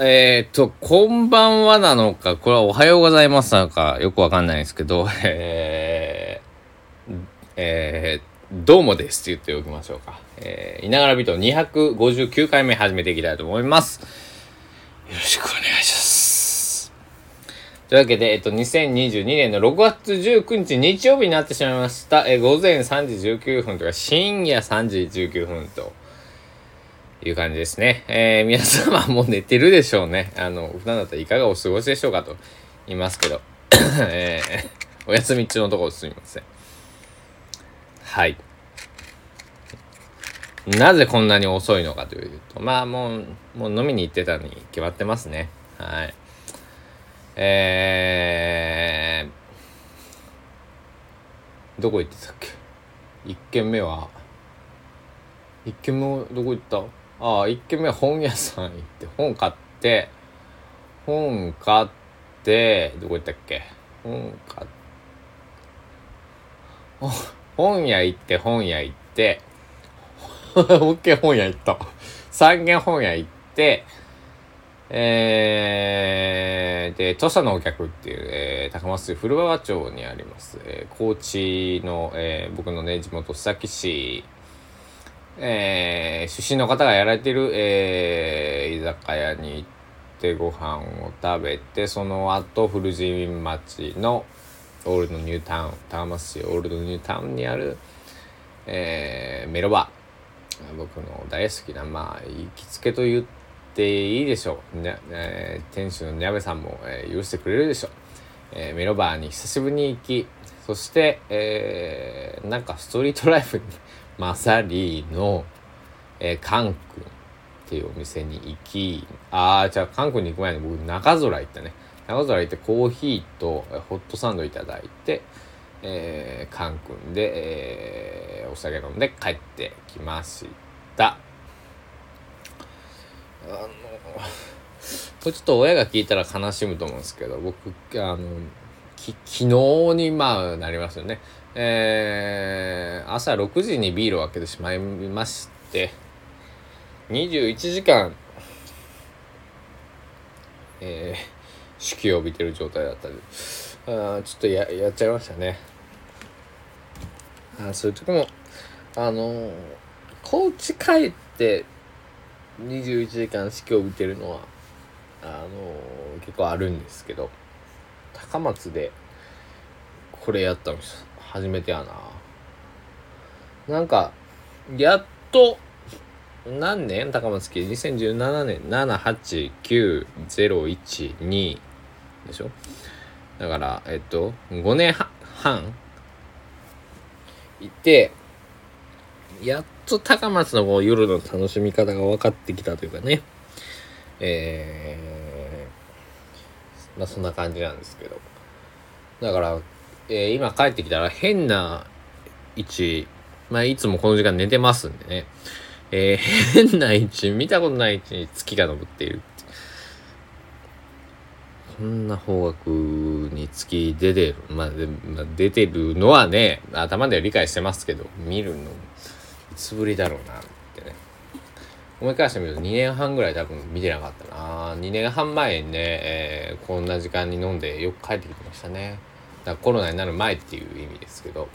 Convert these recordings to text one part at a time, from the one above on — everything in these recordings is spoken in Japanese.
えー、っと、こんばんはなのか、これはおはようございますなのか、よくわかんないですけど、えー、えー、どうもですって言っておきましょうか。えー、いながらビート259回目始めていきたいと思います。よろしくお願いします。というわけで、えっと、2022年の6月19日日曜日になってしまいました。えー、午前3時19分とか深夜3時19分と。いう感じですね。えー、皆様 も寝てるでしょうね。あの、普段だったらいかがお過ごしでしょうかと言いますけど、えー、お休み中のところすみません。はい。なぜこんなに遅いのかというと、まあもう、もう飲みに行ってたに決まってますね。はい。えー、どこ行ってたっけ？一軒目は、一軒目どこ行った？ああ、一軒目本屋さん行って、本買って、本買って、どこ行ったっけ？本買って、本屋行って、本屋行って、もう一軒本屋行った。三軒本屋行って、えー、で、土佐のお客っていう、えー、高松市古川町にあります、えー、高知の、えー、僕のね、地元須崎市えー、出身の方がやられてる、えー、居酒屋に行ってご飯を食べて、その後、古地町のオールドニュータウン、高松市オールドニュータウンにある、えー、メロバ僕の大好きな、まあ、行きつけと言っていいでしょう。ねえー、店主の矢部さんも、えー、許してくれるでしょう。えー、メロバーに久しぶりに行き、そして、えー、なんかストリートライフにマサリーの、えー、カン君っていうお店に行き、ああ、じゃあカン君に行く前に僕中空行ったね。中空行ってコーヒーとホットサンドいただいて、えー、カン君で、えー、お酒飲んで帰ってきました。あの、これちょっと親が聞いたら悲しむと思うんですけど、僕、あの、き昨日にまあなりますよね。えー、朝6時にビールを開けてしまいまして、21時間、えー、酒気を帯びてる状態だったり、あちょっとややっちゃいましたね。あそういう時も、あのー、高知帰って21時間酒気を帯びてるのは、あのー、結構あるんですけど、高松でこれやったんですよ初めてやな。なんかやっと何年？高松家2017年7、8、9、0、1、2でしょ？だからえっと5年半いてやっと高松のこう夜の楽しみ方が分かってきたというかね。えー、まあそんな感じなんですけど。だから、えー、今帰ってきたら変な位置、まあ、いつもこの時間寝てますんでね、えー、変な位置、見たことない位置に月が昇っている。こんな方角に月出てる。まあ、まあ、出てるのはね、頭では理解してますけど、見るの、いつぶりだろうな、ってね。思い返してみると2年半ぐらい多分見てなかったな。2年半前にね、えー、こんな時間に飲んでよく帰ってきてましたね。だコロナになる前っていう意味ですけど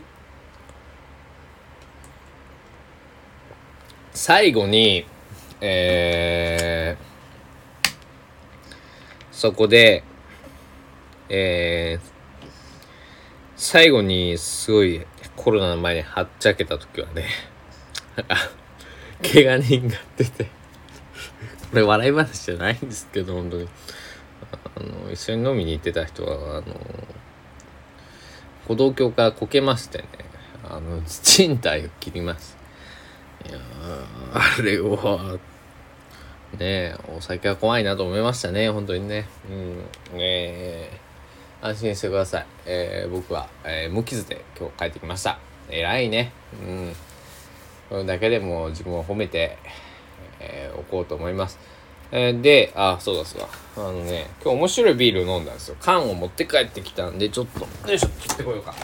最後にえー、そこでえー、最後にすごいコロナの前にはっちゃけた時はね 怪我人が出てこれ笑い話じゃないんですけど本当に。あの一緒に飲みに行ってた人はあの歩道橋からこけましてねあの賃貸を切りますいやあれはねお酒は怖いなと思いましたね本当にね。うんえー、安心してください、えー、僕は、えー、無傷で今日帰ってきました。偉いね。うん。それだけでも自分を褒めて、えー、おこうと思います。えで、あ、そうだそうだ。あのね、今日面白いビールを飲んだんですよ。缶を持って帰ってきたんで、ちょっと、よいしょ、切ってこようか。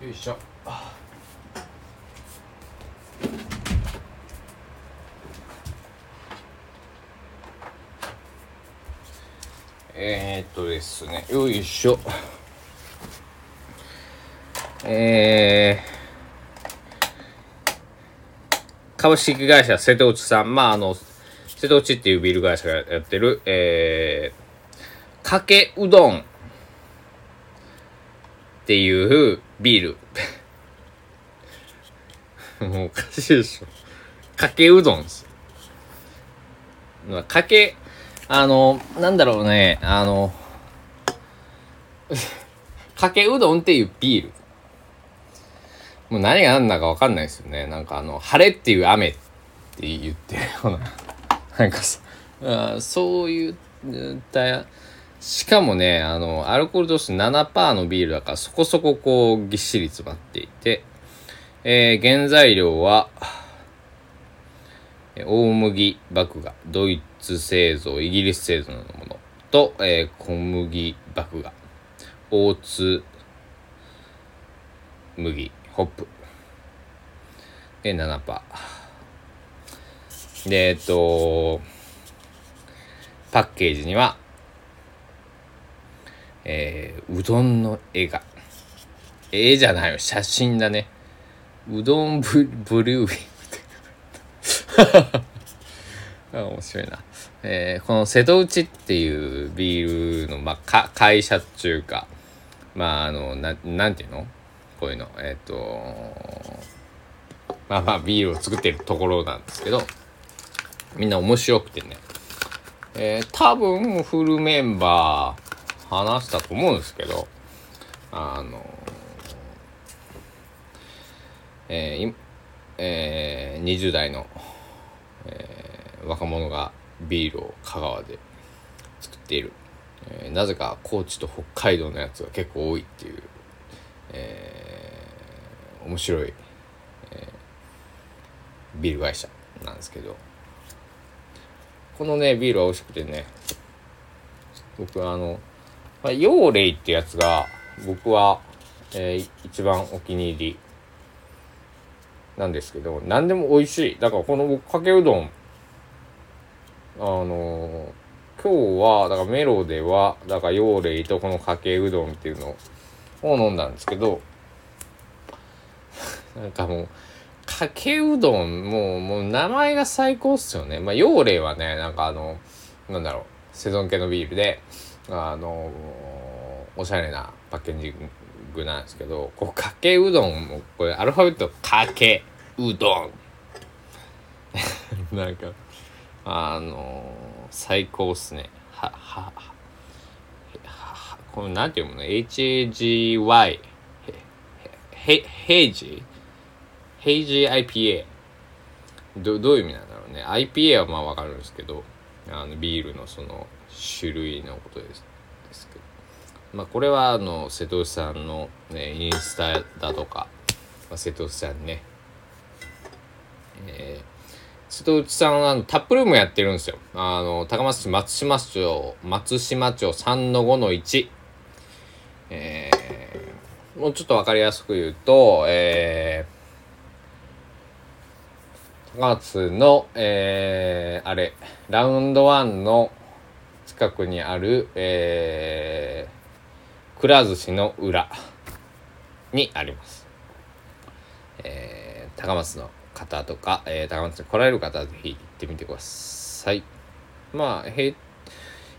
よいしょ。えー、っとですね、よいしょ。えー株式会社瀬戸内さんまああの瀬戸内っていうビール会社がやってるえー、かけうどんっていうビール。もうおかしいでしょ。かけうどんです。かけあの、なんだろうね、あの、かけうどんっていうビール。もう何が何だかわかんないですよね。なんかあの、晴れっていう雨って言ってるような。なんかさ、あそういったしかもね、あの、アルコール度数7%のビールだからそこそここうぎっしり詰まっていて、えー、原材料は、大麦麦芽、ドイツ製造、イギリス製造のものと、えー、小麦麦芽、大津麦、ホップ。で、7%。で、えっと、パッケージには、えー、うどんの絵が。絵じゃないよ、写真だね。うどんブブルーウィング。面白いな。えー、この瀬戸内っていうビールの、まあ、か会社っていうか、まあ、あの、ななんていうの？こういうの。えっ、ー、と、まあまあ、ビールを作ってるところなんですけど、みんな面白くてね。えー、多分、フルメンバー話したと思うんですけど、あの、えーえー、20代のえー、若者がビールを香川で作っている、えー、なぜか高知と北海道のやつが結構多いっていう、えー、面白い、えー、ビール会社なんですけどこのねビールは美味しくてね僕あの、まあ、ヨーレイってやつが僕は、えー、一番お気に入りなんですけど、何でも美味しい。だからこの僕かけうどん、あのー、今日は、だからメロでは、だからヨーレイとこのかけうどんっていうのを飲んだんですけど、なんかもう、かけうどん、もう、もう名前が最高っすよね。まあ、ヨーレイはね、なんかあの、なんだろう、セゾン系のビールで、あの、おしゃれなパッケージグなんですけど、こう、かけうどんも、これアルファベットかけうどん。なんか、あの、最高っすね。は、は、は、これなんて読むの ?HAGY。へ、ヘイジヘイジ IPA。ど、どういう意味なんだろうね。IPA はまあわかるんですけど、あの、ビールのその種類のことです。ですけど。まあ、これはあの瀬戸内さんの、ね、インスタだとか、まあ、瀬戸内さんね、えー、瀬戸内さんはタップルームやってるんですよ。あの高松市松島町松島町3の5の1、えー、もうちょっと分かりやすく言うと、えー、高松の、えー、あれラウンドワンの近くにある、えー、くら寿司の裏にあります。えー、高松の方とか、えー、高松に来られる方はぜひ行ってみてください。まあ、へ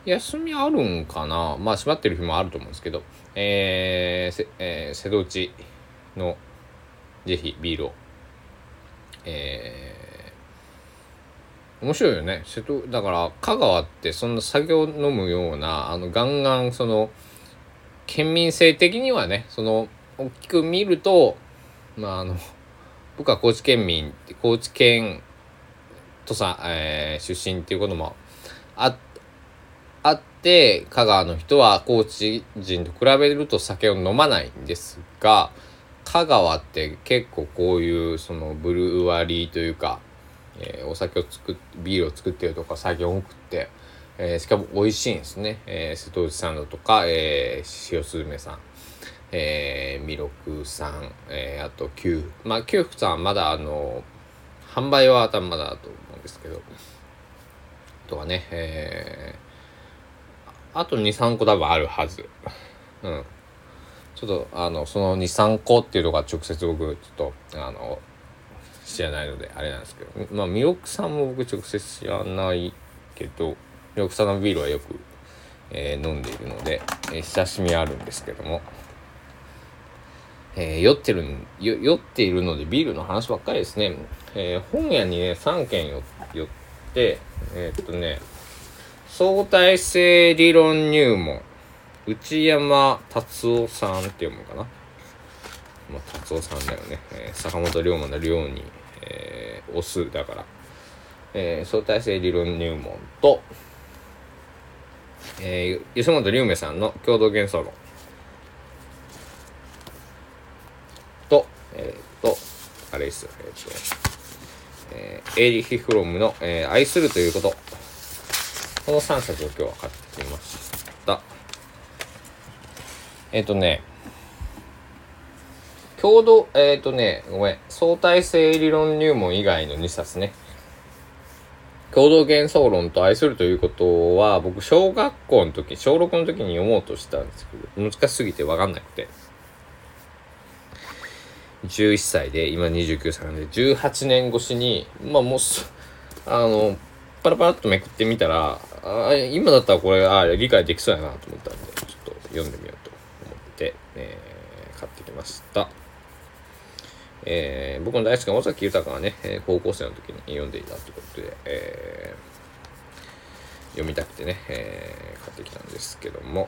休みあるんかなまあ、閉まってる日もあると思うんですけど、えー、せ、えー、瀬戸内のぜひビールを、えー、面白いよね。瀬戸、だから、香川ってそんな酒を飲むような、あの、ガンガン、その、県民性的にはねその大きく見るとまああの僕は高知県民高知県土佐、えー、出身っていうこともああって香川の人は高知人と比べると酒を飲まないんですが香川って結構こういうそのブルーワリーというか、えー、お酒を作ってビールを作ってるとか最近多くってえー、しかも美味しいんですね。えー、瀬戸内さんだとか、えー、塩スズメさん、えー、ミロクさん、えー、あと、キュー。まあ、キューフさんはまだ、あの、販売は多分まだだと思うんですけど、とかね、えー、あと2、3個多分あるはず。うん。ちょっと、あの、その2、3個っていうのが直接僕、ちょっと、あの、知らないので、あれなんですけど。まあ、ミロクさんも僕直接知らないけど、ミロクさんのビールはよく、えー、飲んでいるので、えー、親しみあるんですけども。えー、酔ってる酔っているのでビールの話ばっかりですね。え、本屋にね、3軒寄って、え、っとね、相対性理論入門、内山達夫さんって読むかな。まあ、達夫さんだよね。えー、坂本龍馬の龍に、えー、オスだから。えー、相対性理論入門と、えー、吉本龍明さんの共同幻想論。と、えっ、と、あれです、えっ、と、えー、エイリヒ・フロムの、えー、愛するということ。この3冊を今日は買ってきました。えっ、とね、共同、えっ、とね、ごめん、相対性理論入門以外の2冊ね。共同幻想論と愛するということは、僕、小学校の時、小6の時に読もうとしたんですけど、難しすぎて分かんなくて。11歳で、今29歳なんで、18年越しに、まあもうあの、パラパラっとめくってみたら、あ今だったらこれ、あ理解できそうやなと思ったんで、ちょっと読んでみようと思って、えー、買ってきました。えー、僕の大好きな尾崎豊がね、え高校生の時に読んでいたということで、えー、読みたくてね、えー、買ってきたんですけども、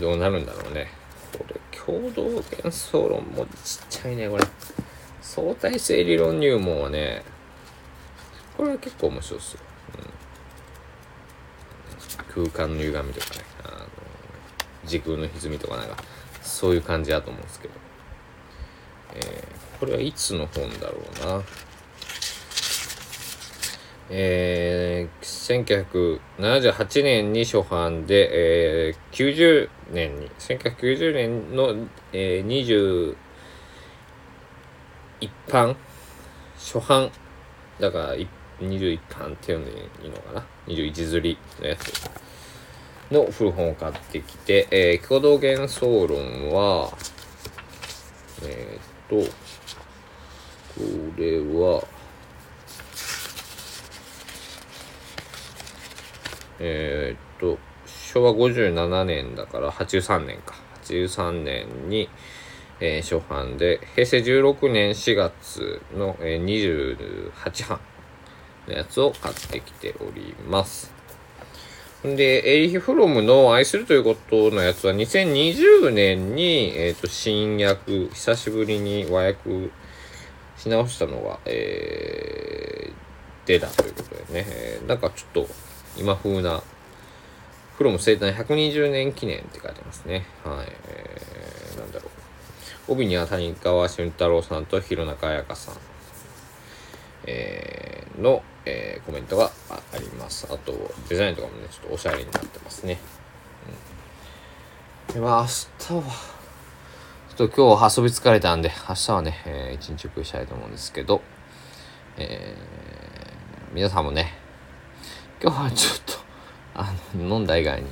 どうなるんだろうね。これ、共同幻想論もちっちゃいね、これ。相対性理論入門はね、これは結構面白いですよ。う、空間の歪みとかね、あの、時空の歪みとかなんか、そういう感じだと思うんですけど。えー、これはいつの本だろうな。えー、1978年に初版で、えー、90年に、1990年の、えー、21版初版だから21版って読んでいいのかな？21釣りのやつの古本を買ってきて、えー、共同幻想論はえー、とこれはえー、っと、昭和57年だから83年か。83年に、えー、初版で、平成16年4月の、えー、28版のやつを買ってきております。で、エリヒ・フロムの愛するということのやつは2020年に、えっ、ー、と、新訳、久しぶりに和訳し直したのが、えー、出たということでね、えー、なんかちょっと、今風な、フロム生誕120年記念って書いてますね。はい。えー、なんだろう。帯には谷川俊太郎さんと弘中彩香さん、えー、の、えー、コメントがあります。あと、デザインとかもね、ちょっとおしゃれになってますね。うん、で、まあ、明日は、ちょっと今日遊び疲れたんで、明日はね、えー、一日ゆっくりしたいと思うんですけど、えー、皆さんもね、今日はちょっと、あの、飲んだ以外に、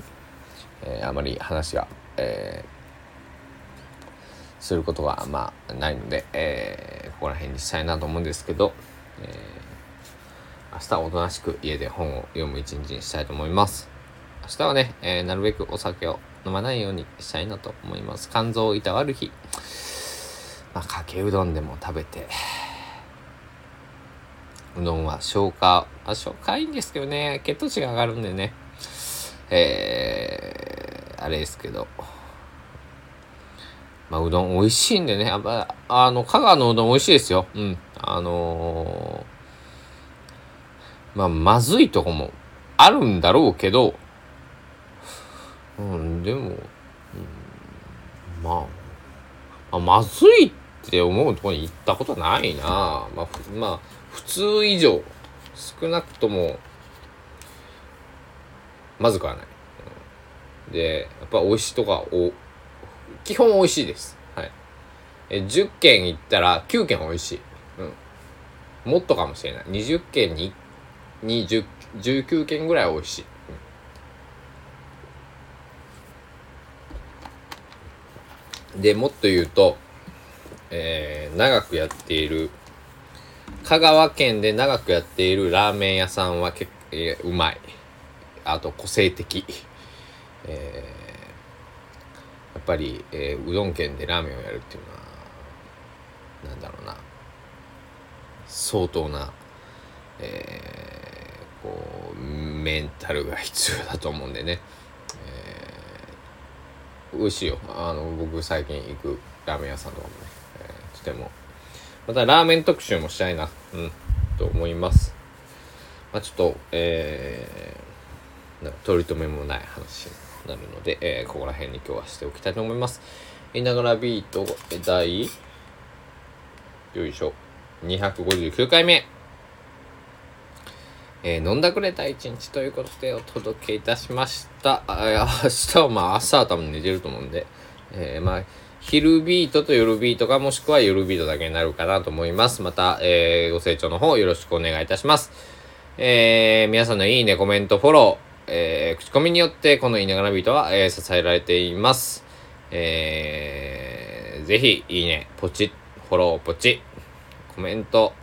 えー、あまり話が、えー、することが、まあ、ないので、えー、ここら辺にしたいなと思うんですけど、えー、明日はおとなしく家で本を読む一日にしたいと思います。明日はね、えー、なるべくお酒を飲まないようにしたいなと思います。肝臓をいたわる日、まあ、かけうどんでも食べて、うどんは消化、あ、消化いいんですけどね、血糖値が上がるんでね、えー、あれですけど、まあ、うどん美味しいんでね、やっぱ、あの、香川のうどん美味しいですよ。うん。あのー、まあ、まずいとこもあるんだろうけど、うん、でも、うん、まあ、まあ、まずいって思うとこに行ったことないなまあ、まあ、普通以上、少なくとも、まずくはない。で、やっぱ美味しいとか、お、基本美味しいです。はい。え、10件行ったら9件美味しい。うん。もっとかもしれない。20件に1、に19件ぐらい美いし、い、でもっと言うと、えー、長くやっている香川県で長くやっているラーメン屋さんはけ、えー、うまい。あと個性的、えー、やっぱり、えー、うどん県でラーメンをやるっていうのはなんだろうな。相当な、えーこう、メンタルが必要だと思うんでね。えー、美味しいよ。あの、僕最近行くラーメン屋さんとかもね、えー、とても。またラーメン特集もしたいな、うん、と思います。まあちょっと、えー、取り留めもない話になるので、えー、ここら辺に今日はしておきたいと思います。いながらビート第、よいしょ、259回目。えー、飲んだくれた一日ということでお届けいたしました。あ 明日はまあ朝は多分寝てると思うんで、えー、まあ昼ビートと夜ビートかもしくは夜ビートだけになるかなと思います。また、えー、ご清聴の方よろしくお願いいたします。え、皆さんのいいね、コメント、フォロー、えー、口コミによってこのいながらビートは、え、支えられています。えー、ぜひ、いいね、ポチッフォロー、ポチッコメント、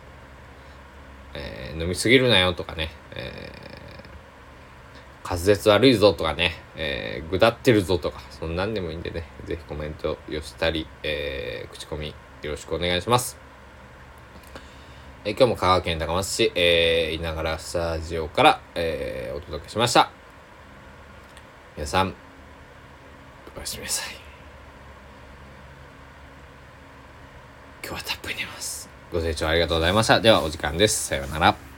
えー、飲みすぎるなよとかね、えー、滑舌悪いぞとかね、えー、ぐだってるぞとか、そんなんでもいいんでね、ぜひコメントよしたり、えー、口コミよろしくお願いします。えー、今日も香川県高松市、えー、いながらスタジオから、えー、お届けしました。皆さん、おやすみなさい。今日はたっぷり寝ます。ご清聴ありがとうございました。ではお時間です。さようなら。